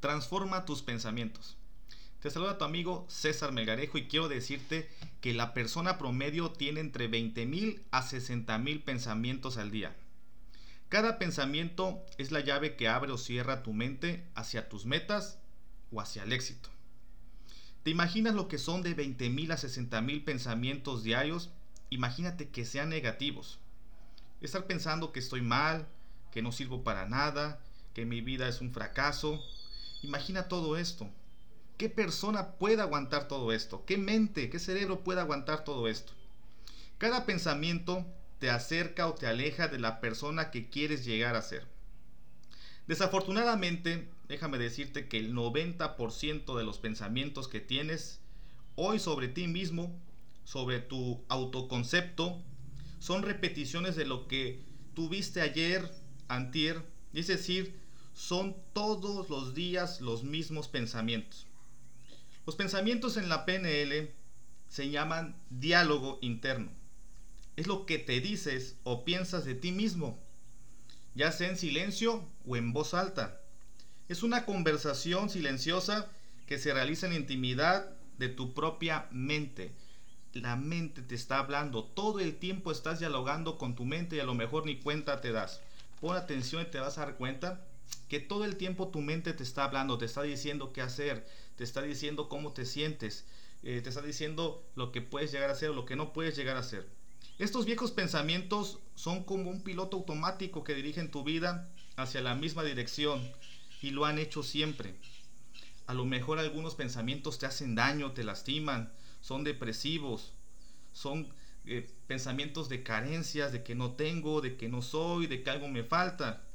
Transforma tus pensamientos. Te saluda tu amigo César Melgarejo y quiero decirte que la persona promedio tiene entre 20.000 a 60.000 pensamientos al día. Cada pensamiento es la llave que abre o cierra tu mente hacia tus metas o hacia el éxito. ¿Te imaginas lo que son de 20.000 a 60.000 pensamientos diarios? Imagínate que sean negativos. Estar pensando que estoy mal, que no sirvo para nada, que mi vida es un fracaso. Imagina todo esto. ¿Qué persona puede aguantar todo esto? ¿Qué mente, qué cerebro puede aguantar todo esto? Cada pensamiento te acerca o te aleja de la persona que quieres llegar a ser. Desafortunadamente, déjame decirte que el 90% de los pensamientos que tienes hoy sobre ti mismo, sobre tu autoconcepto, son repeticiones de lo que tuviste ayer, antier, es decir, son todos los días los mismos pensamientos. Los pensamientos en la PNL se llaman diálogo interno. Es lo que te dices o piensas de ti mismo, ya sea en silencio o en voz alta. Es una conversación silenciosa que se realiza en intimidad de tu propia mente. La mente te está hablando, todo el tiempo estás dialogando con tu mente y a lo mejor ni cuenta te das. Pon atención y te vas a dar cuenta que todo el tiempo tu mente te está hablando, te está diciendo qué hacer, te está diciendo cómo te sientes, eh, te está diciendo lo que puedes llegar a hacer o lo que no puedes llegar a hacer. Estos viejos pensamientos son como un piloto automático que dirigen tu vida hacia la misma dirección y lo han hecho siempre. A lo mejor algunos pensamientos te hacen daño, te lastiman, son depresivos, son eh, pensamientos de carencias, de que no tengo, de que no soy, de que algo me falta.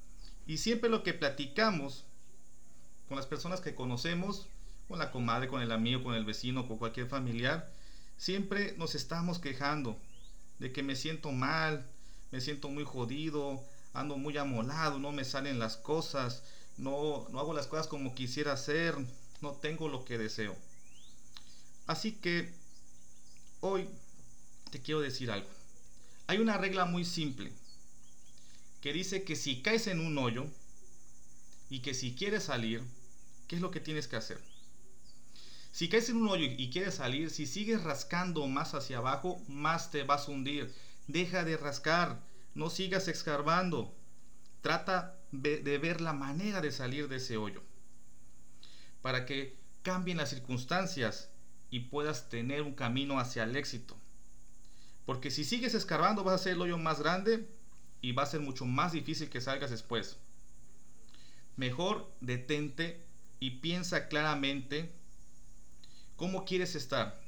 Y siempre lo que platicamos con las personas que conocemos, con la comadre, con el amigo, con el vecino, con cualquier familiar, siempre nos estamos quejando de que me siento mal, me siento muy jodido, ando muy amolado, no me salen las cosas, no, no hago las cosas como quisiera hacer, no tengo lo que deseo. Así que hoy te quiero decir algo. Hay una regla muy simple que dice que si caes en un hoyo y que si quieres salir, ¿qué es lo que tienes que hacer? Si caes en un hoyo y quieres salir, si sigues rascando más hacia abajo, más te vas a hundir. Deja de rascar, no sigas escarbando. Trata de ver la manera de salir de ese hoyo. Para que cambien las circunstancias y puedas tener un camino hacia el éxito. Porque si sigues escarbando vas a hacer el hoyo más grande y va a ser mucho más difícil que salgas después. Mejor detente y piensa claramente cómo quieres estar.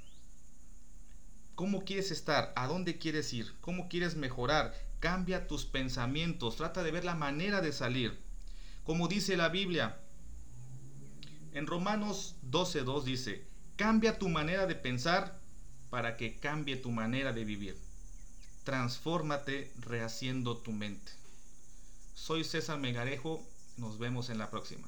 ¿Cómo quieres estar? ¿A dónde quieres ir? ¿Cómo quieres mejorar? Cambia tus pensamientos. Trata de ver la manera de salir. Como dice la Biblia. En Romanos 12.2 dice, cambia tu manera de pensar para que cambie tu manera de vivir. Transfórmate rehaciendo tu mente. Soy César Megarejo, nos vemos en la próxima.